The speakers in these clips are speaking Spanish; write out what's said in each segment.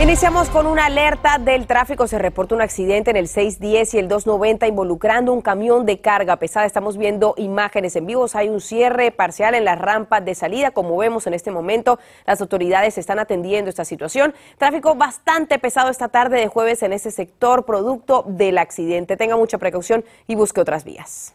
Iniciamos con una alerta del tráfico. Se reporta un accidente en el 610 y el 290 involucrando un camión de carga pesada. Estamos viendo imágenes en vivos. Hay un cierre parcial en la rampa de salida. Como vemos en este momento, las autoridades están atendiendo esta situación. Tráfico bastante pesado esta tarde de jueves en ese sector, producto del accidente. Tenga mucha precaución y busque otras vías.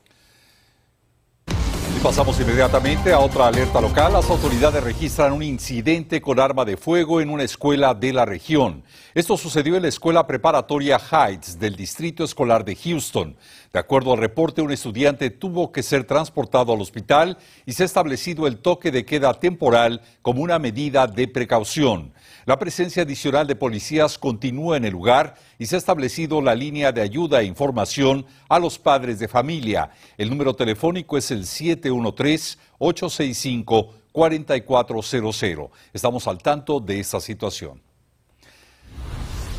Pasamos inmediatamente a otra alerta local. Las autoridades registran un incidente con arma de fuego en una escuela de la región. Esto sucedió en la escuela preparatoria Heights del Distrito Escolar de Houston. De acuerdo al reporte, un estudiante tuvo que ser transportado al hospital y se ha establecido el toque de queda temporal como una medida de precaución. La presencia adicional de policías continúa en el lugar y se ha establecido la línea de ayuda e información a los padres de familia. El número telefónico es el 713-865-4400. Estamos al tanto de esta situación.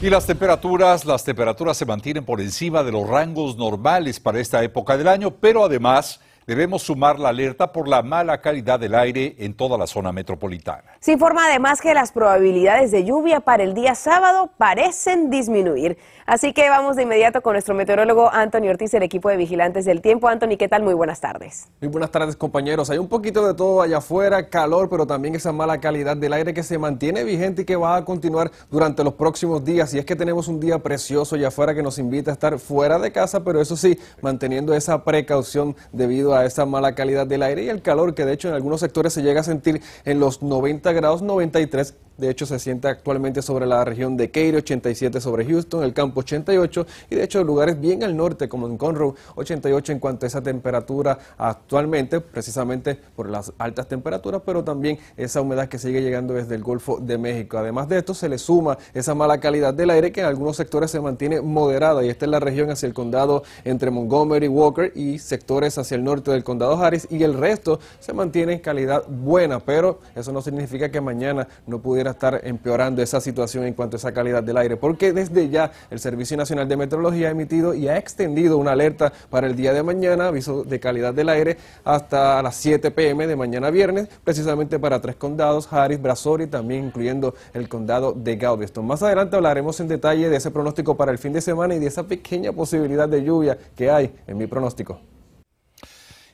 Y las temperaturas, las temperaturas se mantienen por encima de los rangos normales para esta época del año, pero además debemos sumar la alerta por la mala calidad del aire en toda la zona metropolitana. Se informa además que las probabilidades de lluvia para el día sábado parecen disminuir. Así que vamos de inmediato con nuestro meteorólogo Anthony Ortiz, el equipo de vigilantes del tiempo. Anthony, ¿qué tal? Muy buenas tardes. Muy buenas tardes, compañeros. Hay un poquito de todo allá afuera, calor, pero también esa mala calidad del aire que se mantiene vigente y que va a continuar durante los próximos días. Y es que tenemos un día precioso allá afuera que nos invita a estar fuera de casa, pero eso sí, manteniendo esa precaución debido a esa mala calidad del aire y el calor que de hecho en algunos sectores se llega a sentir en los 90 grados 93 de hecho, se siente actualmente sobre la región de Katy, 87 sobre Houston, el campo 88 y de hecho lugares bien al norte como en Conroe, 88 en cuanto a esa temperatura actualmente, precisamente por las altas temperaturas, pero también esa humedad que sigue llegando desde el Golfo de México. Además de esto, se le suma esa mala calidad del aire que en algunos sectores se mantiene moderada y esta es la región hacia el condado entre Montgomery, Walker y sectores hacia el norte del condado Harris y el resto se mantiene en calidad buena, pero eso no significa que mañana no pudiera estar empeorando esa situación en cuanto a esa calidad del aire, porque desde ya el Servicio Nacional de Meteorología ha emitido y ha extendido una alerta para el día de mañana, aviso de calidad del aire, hasta las 7 pm de mañana viernes, precisamente para tres condados, Harris, Brasori, también incluyendo el condado de Galveston. Más adelante hablaremos en detalle de ese pronóstico para el fin de semana y de esa pequeña posibilidad de lluvia que hay en mi pronóstico.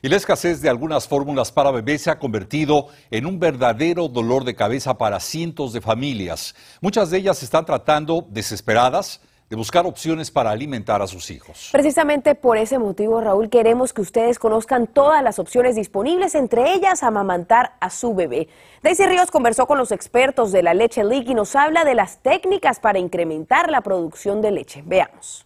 Y la escasez de algunas fórmulas para bebés se ha convertido en un verdadero dolor de cabeza para cientos de familias. Muchas de ellas están tratando, desesperadas, de buscar opciones para alimentar a sus hijos. Precisamente por ese motivo, Raúl, queremos que ustedes conozcan todas las opciones disponibles, entre ellas amamantar a su bebé. Daisy Ríos conversó con los expertos de la leche leak y nos habla de las técnicas para incrementar la producción de leche. Veamos.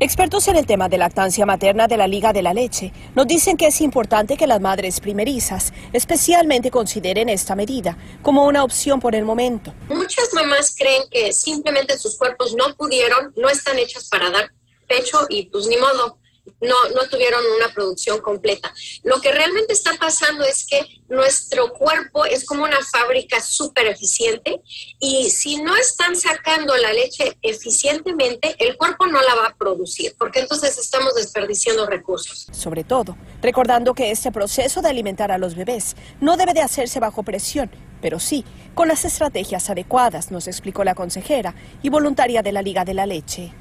Expertos en el tema de lactancia materna de la Liga de la Leche nos dicen que es importante que las madres primerizas especialmente consideren esta medida como una opción por el momento. Muchas mamás creen que simplemente sus cuerpos no pudieron, no están hechas para dar pecho y pues ni modo no, no tuvieron una producción completa. Lo que realmente está pasando es que nuestro cuerpo es como una fábrica súper eficiente y si no están sacando la leche eficientemente, el cuerpo no la va a producir, porque entonces estamos desperdiciando recursos. Sobre todo, recordando que este proceso de alimentar a los bebés no debe de hacerse bajo presión, pero sí con las estrategias adecuadas, nos explicó la consejera y voluntaria de la Liga de la Leche.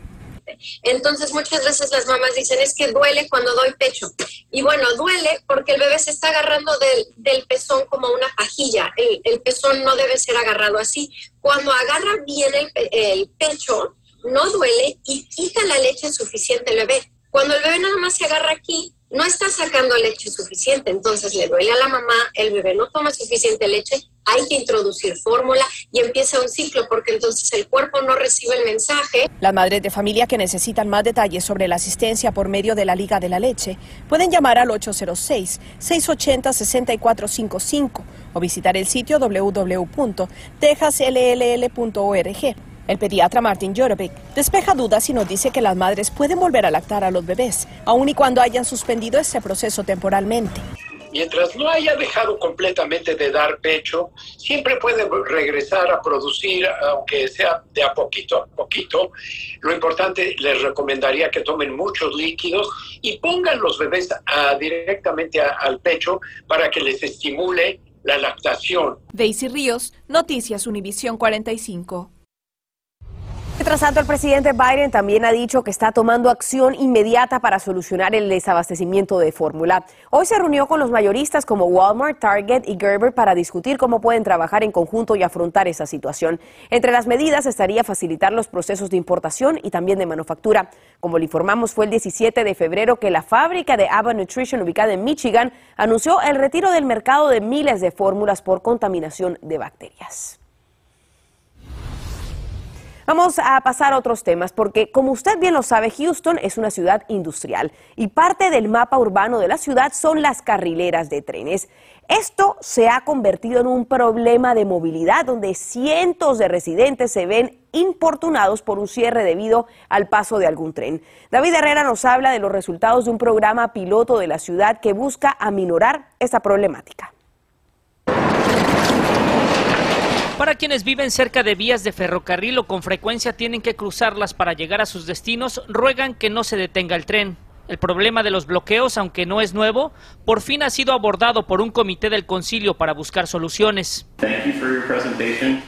Entonces muchas veces las mamás dicen es que duele cuando doy pecho. Y bueno, duele porque el bebé se está agarrando del, pezón como una pajilla. El, pezón no debe ser agarrado así. Cuando agarra bien el, el pecho, no duele y quita la leche suficiente el bebé. Cuando el bebé nada más se agarra aquí, no está sacando leche suficiente, entonces le duele a la mamá, el bebé no toma suficiente leche, hay que introducir fórmula y empieza un ciclo porque entonces el cuerpo no recibe el mensaje. Las madres de familia que necesitan más detalles sobre la asistencia por medio de la Liga de la Leche pueden llamar al 806-680-6455 o visitar el sitio www.texasll.org. El pediatra Martin Jorovic despeja dudas y nos dice que las madres pueden volver a lactar a los bebés, aun y cuando hayan suspendido este proceso temporalmente. Mientras no haya dejado completamente de dar pecho, siempre puede regresar a producir, aunque sea de a poquito a poquito. Lo importante, les recomendaría que tomen muchos líquidos y pongan los bebés directamente al pecho para que les estimule la lactación. Daisy Ríos, Noticias Univisión 45. Mientras tanto, el presidente Biden también ha dicho que está tomando acción inmediata para solucionar el desabastecimiento de fórmula. Hoy se reunió con los mayoristas como Walmart, Target y Gerber para discutir cómo pueden trabajar en conjunto y afrontar esa situación. Entre las medidas estaría facilitar los procesos de importación y también de manufactura. Como le informamos, fue el 17 de febrero que la fábrica de Ava Nutrition ubicada en Michigan anunció el retiro del mercado de miles de fórmulas por contaminación de bacterias. Vamos a pasar a otros temas porque, como usted bien lo sabe, Houston es una ciudad industrial y parte del mapa urbano de la ciudad son las carrileras de trenes. Esto se ha convertido en un problema de movilidad donde cientos de residentes se ven importunados por un cierre debido al paso de algún tren. David Herrera nos habla de los resultados de un programa piloto de la ciudad que busca aminorar esta problemática. Para quienes viven cerca de vías de ferrocarril o con frecuencia tienen que cruzarlas para llegar a sus destinos, ruegan que no se detenga el tren. El problema de los bloqueos, aunque no es nuevo, por fin ha sido abordado por un comité del concilio para buscar soluciones.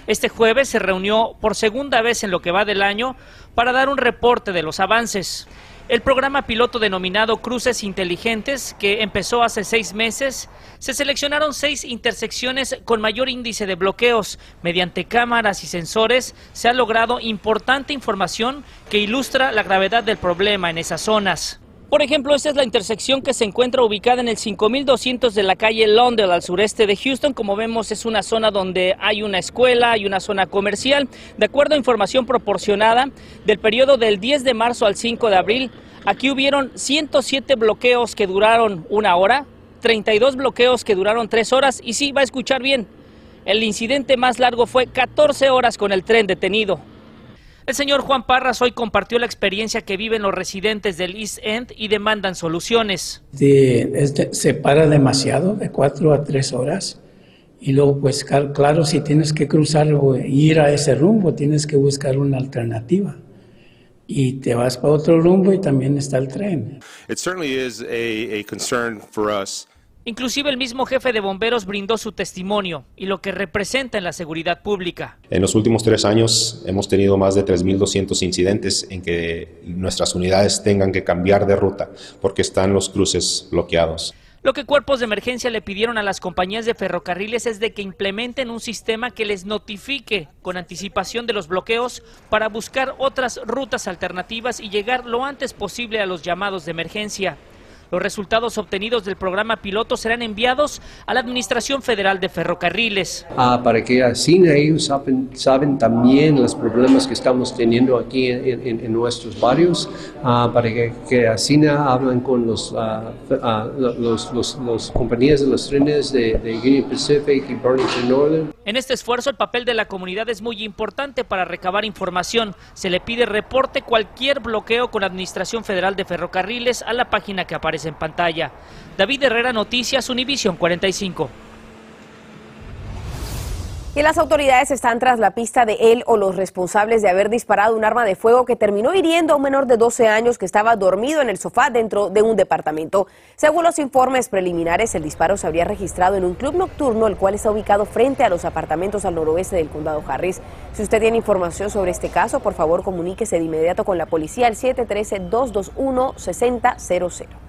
Este jueves se reunió por segunda vez en lo que va del año para dar un reporte de los avances. El programa piloto denominado Cruces Inteligentes, que empezó hace seis meses, se seleccionaron seis intersecciones con mayor índice de bloqueos. Mediante cámaras y sensores se ha logrado importante información que ilustra la gravedad del problema en esas zonas. Por ejemplo, esta es la intersección que se encuentra ubicada en el 5200 de la calle Londell al sureste de Houston. Como vemos, es una zona donde hay una escuela, hay una zona comercial. De acuerdo a información proporcionada del periodo del 10 de marzo al 5 de abril, aquí hubieron 107 bloqueos que duraron una hora, 32 bloqueos que duraron tres horas y sí, va a escuchar bien. El incidente más largo fue 14 horas con el tren detenido. El señor Juan Parras hoy compartió la experiencia que viven los residentes del East End y demandan soluciones. Este, se para demasiado, de cuatro a tres horas. Y luego, pues claro, si tienes que cruzar o ir a ese rumbo, tienes que buscar una alternativa. Y te vas para otro rumbo y también está el tren. It certainly is a, a concern for us. Inclusive el mismo jefe de bomberos brindó su testimonio y lo que representa en la seguridad pública. En los últimos tres años hemos tenido más de 3.200 incidentes en que nuestras unidades tengan que cambiar de ruta porque están los cruces bloqueados. Lo que cuerpos de emergencia le pidieron a las compañías de ferrocarriles es de que implementen un sistema que les notifique con anticipación de los bloqueos para buscar otras rutas alternativas y llegar lo antes posible a los llamados de emergencia. Los resultados obtenidos del programa piloto serán enviados a la Administración Federal de Ferrocarriles. Ah, para que así ellos saben, saben, también los problemas que estamos teniendo aquí en, nuestros barrios, ah, para que, que así hablan con los, ah, los, los, compañías de los trenes de, de Union Pacific y Burlington Northern. En este esfuerzo el papel de la comunidad es muy importante para recabar información. Se le pide reporte cualquier bloqueo con la Administración Federal de Ferrocarriles a la página que aparece en pantalla. David Herrera, Noticias, Univisión 45. Y las autoridades están tras la pista de él o los responsables de haber disparado un arma de fuego que terminó hiriendo a un menor de 12 años que estaba dormido en el sofá dentro de un departamento. Según los informes preliminares, el disparo se habría registrado en un club nocturno, el cual está ubicado frente a los apartamentos al noroeste del condado Harris. Si usted tiene información sobre este caso, por favor comuníquese de inmediato con la policía al 713-221-6000.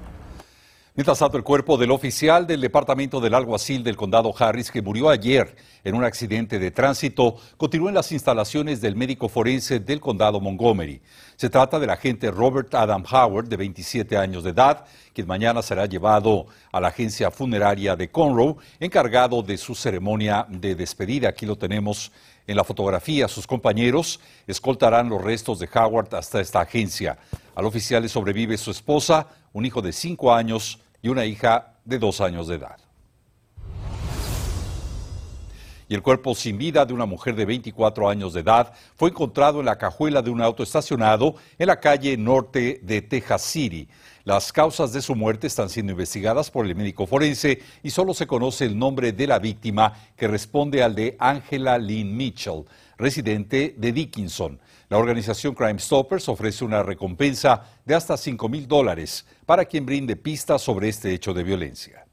Mientras tanto, el cuerpo del oficial del Departamento del Alguacil del Condado Harris, que murió ayer en un accidente de tránsito, continúa en las instalaciones del médico forense del Condado Montgomery. Se trata del agente Robert Adam Howard, de 27 años de edad, quien mañana será llevado a la agencia funeraria de Conroe, encargado de su ceremonia de despedida. Aquí lo tenemos en la fotografía. Sus compañeros escoltarán los restos de Howard hasta esta agencia. Al oficial le sobrevive su esposa, un hijo de cinco años y una hija de dos años de edad. y el cuerpo sin vida de una mujer de 24 años de edad fue encontrado en la cajuela de un auto estacionado en la calle norte de Texas City. Las causas de su muerte están siendo investigadas por el médico forense y solo se conoce el nombre de la víctima que responde al de Angela Lynn Mitchell, residente de Dickinson. La organización Crime Stoppers ofrece una recompensa de hasta 5 mil dólares para quien brinde pistas sobre este hecho de violencia.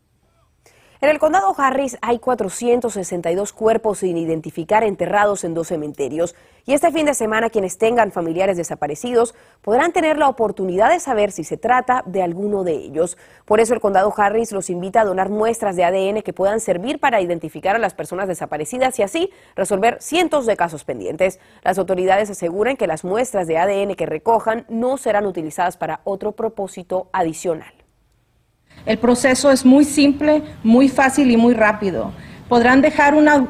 En el condado Harris hay 462 cuerpos sin identificar enterrados en dos cementerios y este fin de semana quienes tengan familiares desaparecidos podrán tener la oportunidad de saber si se trata de alguno de ellos. Por eso el condado Harris los invita a donar muestras de ADN que puedan servir para identificar a las personas desaparecidas y así resolver cientos de casos pendientes. Las autoridades aseguran que las muestras de ADN que recojan no serán utilizadas para otro propósito adicional. El proceso es muy simple, muy fácil y muy rápido. Podrán dejar una,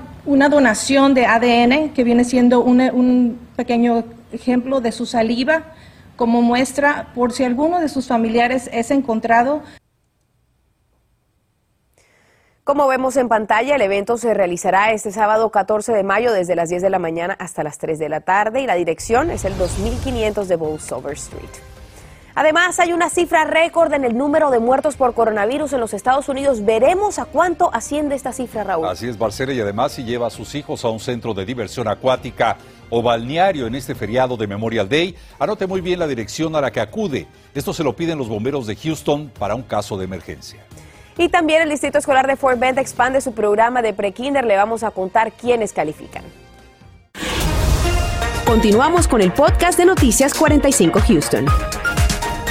donación de ADN, que viene siendo un pequeño ejemplo de su saliva, como muestra por si alguno de sus familiares es encontrado. Como vemos en pantalla, el evento se realizará este sábado 14 de mayo desde las 10 de la mañana hasta las 3 de la tarde y la dirección es el 2500 de Bolsover Street. Además, hay una cifra récord en el número de muertos por coronavirus en los Estados Unidos. Veremos a cuánto asciende esta cifra, Raúl. Así es, Barcela, y además si lleva a sus hijos a un centro de diversión acuática o balneario en este feriado de Memorial Day, anote muy bien la dirección a la que acude. Esto se lo piden los bomberos de Houston para un caso de emergencia. Y también el Distrito Escolar de Fort Bend expande su programa de pre-kinder. Le vamos a contar quiénes califican. Continuamos con el podcast de Noticias 45 Houston.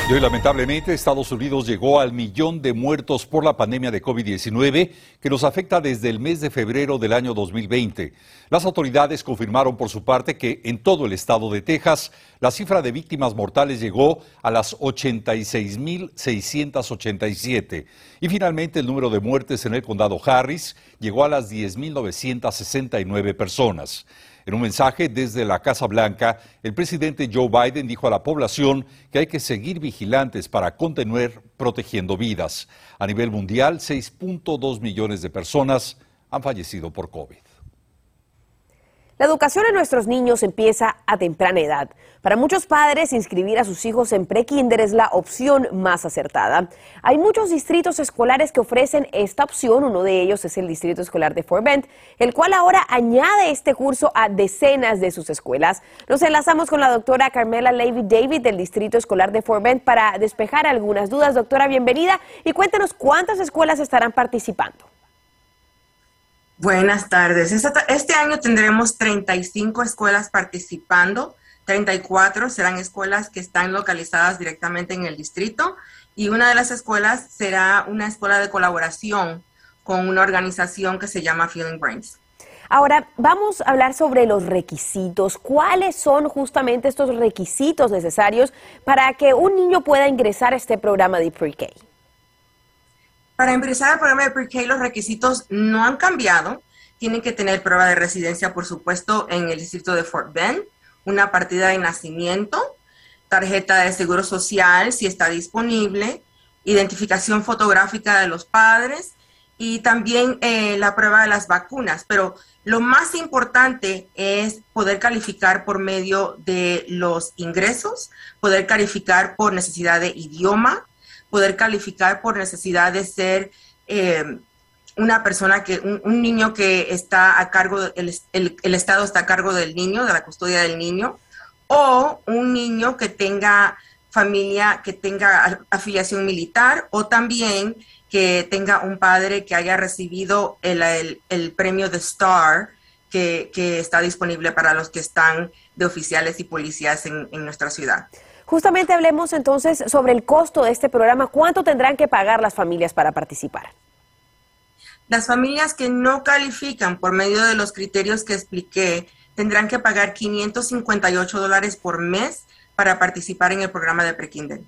Hoy lamentablemente Estados Unidos llegó al millón de muertos por la pandemia de COVID-19 que nos afecta desde el mes de febrero del año 2020. Las autoridades confirmaron por su parte que en todo el estado de Texas la cifra de víctimas mortales llegó a las 86.687 y finalmente el número de muertes en el condado Harris llegó a las 10.969 personas. En un mensaje desde la Casa Blanca, el presidente Joe Biden dijo a la población que hay que seguir vigilantes para contener protegiendo vidas. A nivel mundial, 6.2 millones de personas han fallecido por COVID. La educación de nuestros niños empieza a temprana edad. Para muchos padres, inscribir a sus hijos en pre-kinder es la opción más acertada. Hay muchos distritos escolares que ofrecen esta opción. Uno de ellos es el Distrito Escolar de Fort Bend, el cual ahora añade este curso a decenas de sus escuelas. Nos enlazamos con la doctora Carmela Levy David del Distrito Escolar de Fort Bend para despejar algunas dudas. Doctora, bienvenida y cuéntanos cuántas escuelas estarán participando. Buenas tardes. Este año tendremos 35 escuelas participando, 34 serán escuelas que están localizadas directamente en el distrito y una de las escuelas será una escuela de colaboración con una organización que se llama Feeling Brains. Ahora, vamos a hablar sobre los requisitos. ¿Cuáles son justamente estos requisitos necesarios para que un niño pueda ingresar a este programa de pre-K? Para empezar el programa de pre-K, los requisitos no han cambiado. Tienen que tener prueba de residencia, por supuesto, en el distrito de Fort Bend, una partida de nacimiento, tarjeta de seguro social, si está disponible, identificación fotográfica de los padres y también eh, la prueba de las vacunas. Pero lo más importante es poder calificar por medio de los ingresos, poder calificar por necesidad de idioma, poder calificar por necesidad de ser eh, una persona que, un, niño que está a cargo, el, el, Estado está a cargo del niño, de la custodia del niño, o un niño que tenga familia, que tenga afiliación militar, o también que tenga un padre que haya recibido el, premio de STAR, que, está disponible para los que están de oficiales y policías en nuestra ciudad. Justamente hablemos entonces sobre el costo de este programa. ¿Cuánto tendrán que pagar las familias para participar? Las familias que no califican por medio de los criterios que expliqué tendrán que pagar 558 dólares por mes para participar en el programa de Prekinder.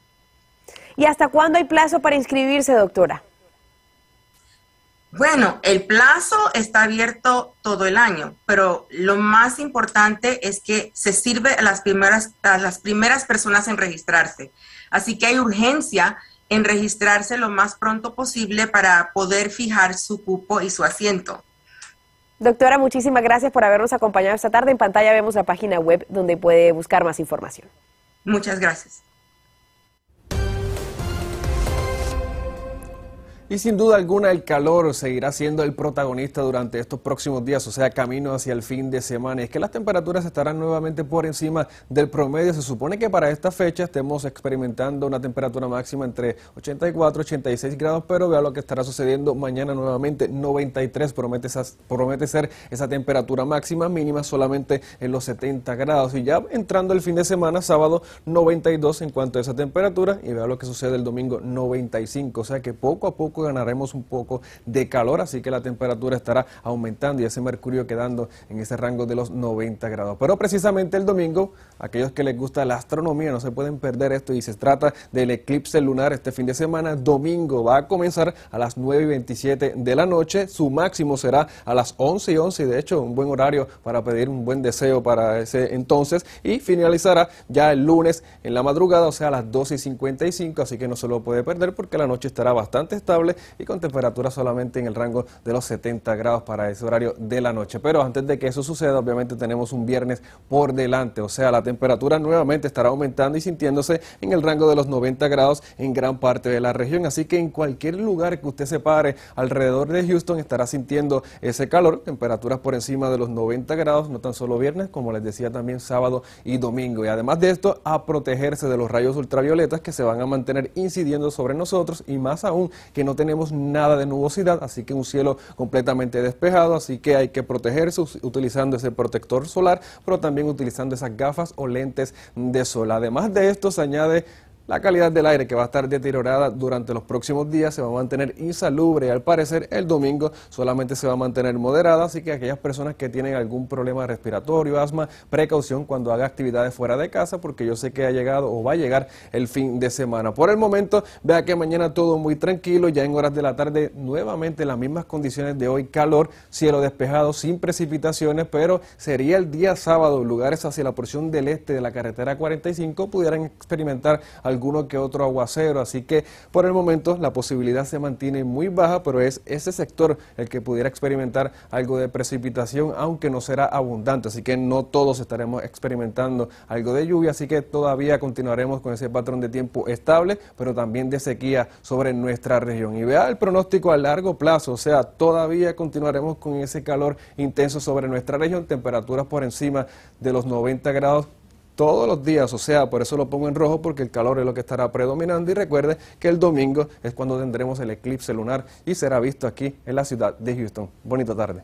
¿Y hasta cuándo hay plazo para inscribirse, doctora? Bueno, el plazo está abierto todo el año, pero lo más importante es que se sirve a las primeras, a las primeras personas en registrarse. Así que hay urgencia en registrarse lo más pronto posible para poder fijar su cupo y su asiento. Doctora, muchísimas gracias por habernos acompañado esta tarde. En pantalla vemos la página web donde puede buscar más información. Muchas gracias. Y sin duda alguna el calor seguirá siendo el protagonista durante estos próximos días, o sea, camino hacia el fin de semana. Y es que las temperaturas estarán nuevamente por encima del promedio. Se supone que para esta fecha estemos experimentando una temperatura máxima entre 84 y 86 grados, pero vea lo que estará sucediendo mañana nuevamente. 93 promete, promete ser esa temperatura máxima, mínima solamente en los 70 grados. Y ya entrando el fin de semana, sábado 92 en cuanto a esa temperatura, y vea lo que sucede el domingo 95. O sea que poco a poco ganaremos un poco de calor, así que la temperatura estará aumentando y ese mercurio quedando en ese rango de los 90 grados. Pero precisamente el domingo, aquellos que les gusta la astronomía no se pueden perder esto y se trata del eclipse lunar este fin de semana. Domingo va a comenzar a las 9 y 27 de la noche, su máximo será a las 11 y 11, de hecho un buen horario para pedir un buen deseo para ese entonces y finalizará ya el lunes en la madrugada, o sea a las 12 y 55, así que no se lo puede perder porque la noche estará bastante estable y con temperaturas solamente en el rango de los 70 grados para ese horario de la noche. Pero antes de que eso suceda, obviamente tenemos un viernes por delante, o sea, la temperatura nuevamente estará aumentando y sintiéndose en el rango de los 90 grados en gran parte de la región. Así que en cualquier lugar que usted se pare alrededor de Houston estará sintiendo ese calor, temperaturas por encima de los 90 grados, no tan solo viernes, como les decía también sábado y domingo. Y además de esto, a protegerse de los rayos ultravioletas que se van a mantener incidiendo sobre nosotros y más aún que no tenemos nada de nubosidad, así que un cielo completamente despejado, así que hay que protegerse utilizando ese protector solar, pero también utilizando esas gafas o lentes de sol. Además de esto se añade la calidad del aire que va a estar deteriorada durante los próximos días se va a mantener insalubre al parecer el domingo solamente se va a mantener moderada, así que aquellas personas que tienen algún problema respiratorio, asma, precaución cuando haga actividades fuera de casa porque yo sé que ha llegado o va a llegar el fin de semana. Por el momento, vea que mañana todo muy tranquilo, ya en horas de la tarde nuevamente las mismas condiciones de hoy, calor, cielo despejado sin precipitaciones, pero sería el día sábado, lugares hacia la porción del este de la carretera 45 pudieran experimentar alguno que otro aguacero, así que por el momento la posibilidad se mantiene muy baja, pero es ese sector el que pudiera experimentar algo de precipitación, aunque no será abundante, así que no todos estaremos experimentando algo de lluvia, así que todavía continuaremos con ese patrón de tiempo estable, pero también de sequía sobre nuestra región. Y vea el pronóstico a largo plazo, o sea, todavía continuaremos con ese calor intenso sobre nuestra región, temperaturas por encima de los 90 grados todos los días, o sea, por eso lo pongo en rojo porque el calor es lo que estará predominando y recuerde que el domingo es cuando tendremos el eclipse lunar y será visto aquí en la ciudad de Houston. Bonita tarde.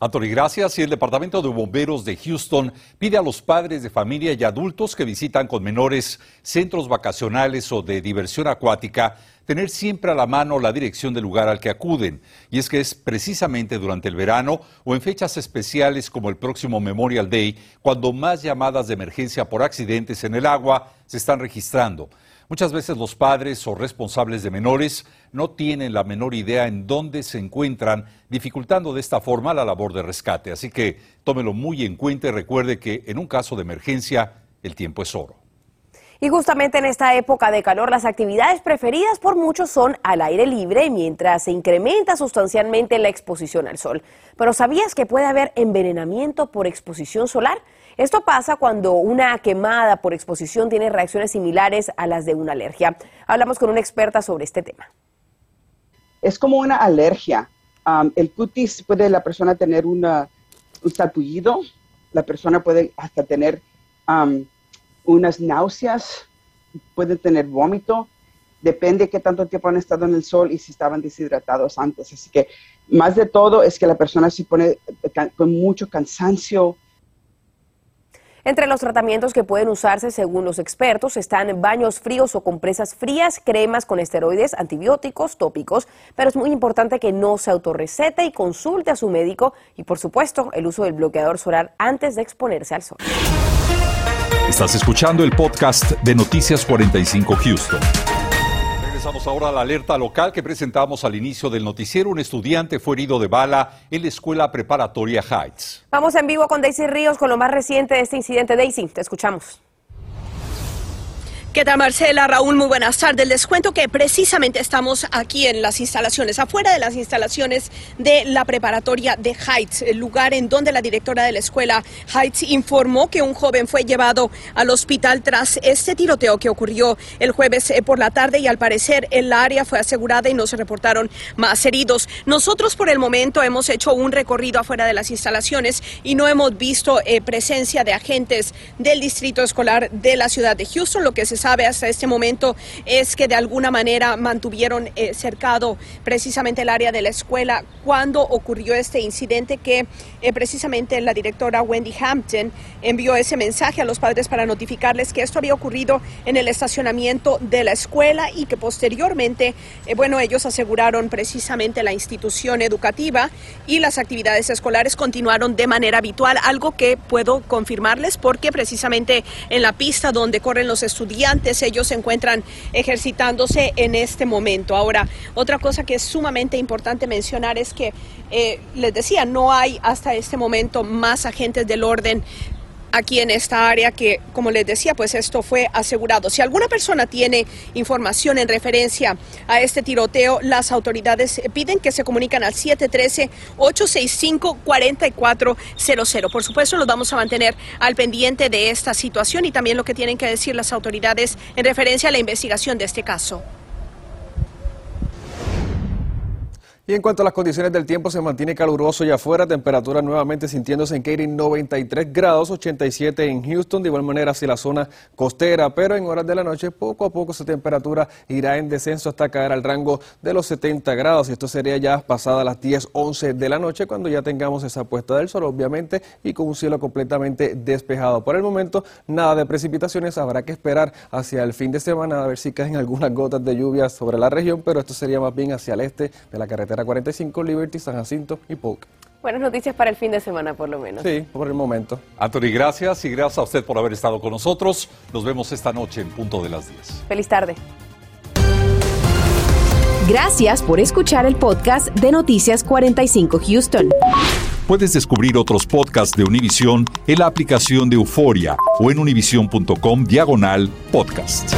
Anthony, gracias. Y el Departamento de Bomberos de Houston pide a los padres de familia y adultos que visitan con menores centros vacacionales o de diversión acuática tener siempre a la mano la dirección del lugar al que acuden. Y es que es precisamente durante el verano o en fechas especiales como el próximo Memorial Day cuando más llamadas de emergencia por accidentes en el agua se están registrando. Muchas veces los padres o responsables de menores no tienen la menor idea en dónde se encuentran, dificultando de esta forma la labor de rescate. Así que tómelo muy en cuenta y recuerde que en un caso de emergencia el tiempo es oro. Y justamente en esta época de calor, las actividades preferidas por muchos son al aire libre, mientras se incrementa sustancialmente la exposición al sol. Pero ¿sabías que puede haber envenenamiento por exposición solar? Esto pasa cuando una quemada por exposición tiene reacciones similares a las de una alergia. Hablamos con una experta sobre este tema. Es como una alergia. el cutis puede la persona tener un salpullido, la persona puede hasta tener unas náuseas, pueden tener vómito, depende de qué tanto tiempo han estado en el sol y si estaban deshidratados antes. Así que más de todo es que la persona se pone con mucho cansancio. Entre los tratamientos que pueden usarse según los expertos están baños fríos o compresas frías, cremas con esteroides, antibióticos, tópicos, pero es muy importante que no se autorrecete y consulte a su médico y por supuesto el uso del bloqueador solar antes de exponerse al sol. Estás escuchando el podcast de Noticias 45 Houston. Regresamos ahora a la alerta local que presentamos al inicio del noticiero. Un estudiante fue herido de bala en la escuela preparatoria Heights. Vamos en vivo con Daisy Ríos con lo más reciente de este incidente. Daisy, te escuchamos. ¿Qué tal Marcela? Raúl, muy buenas tardes. Les cuento que precisamente estamos aquí en las instalaciones, afuera de las instalaciones de la preparatoria de Heights, el lugar en donde la directora de la escuela Heights informó que un joven fue llevado al hospital tras este tiroteo que ocurrió el jueves eh, por la tarde y al parecer el área fue asegurada y no se reportaron más heridos. Nosotros por el momento hemos hecho un recorrido afuera de las instalaciones y no hemos visto eh, presencia de agentes del distrito escolar de la ciudad de Houston, lo que se sabe hasta este momento es que de alguna manera mantuvieron eh, cercado precisamente el área de la escuela cuando ocurrió este incidente que eh, precisamente la directora Wendy Hampton envió ese mensaje a los padres para notificarles que esto había ocurrido en el estacionamiento de la escuela y que posteriormente, eh, bueno, ellos aseguraron precisamente la institución educativa y las actividades escolares continuaron de manera habitual, algo que puedo confirmarles porque precisamente en la pista donde corren los estudiantes ellos se encuentran ejercitándose en este momento. Ahora, otra cosa que es sumamente importante mencionar es que, eh, les decía, no hay hasta este momento más agentes del orden aquí en esta área que, como les decía, pues esto fue asegurado. Si alguna persona tiene información en referencia a este tiroteo, las autoridades piden que se comunican al 713-865-4400. Por supuesto, los vamos a mantener al pendiente de esta situación y también lo que tienen que decir las autoridades en referencia a la investigación de este caso. Y en cuanto a las condiciones del tiempo, se mantiene caluroso y afuera, temperatura nuevamente sintiéndose en Katy 93 grados, 87 en Houston, de igual manera hacia la zona costera, pero en horas de la noche poco a poco esa temperatura irá en descenso hasta caer al rango de los 70 grados y esto sería ya pasada las 10, 11 de la noche cuando ya tengamos esa puesta del sol, obviamente, y con un cielo completamente despejado. Por el momento, nada de precipitaciones, habrá que esperar hacia el fin de semana a ver si caen algunas gotas de lluvia sobre la región, pero esto sería más bien hacia el este de la carretera 45, Liberty, San Jacinto y Polk. Buenas noticias para el fin de semana, por lo menos. Sí, por el momento. Anthony, gracias y gracias a usted por haber estado con nosotros. Nos vemos esta noche en punto de las 10. Feliz tarde. Gracias por escuchar el podcast de Noticias 45 Houston. Puedes descubrir otros podcasts de Univision en la aplicación de Euforia o en univision.com diagonal podcast.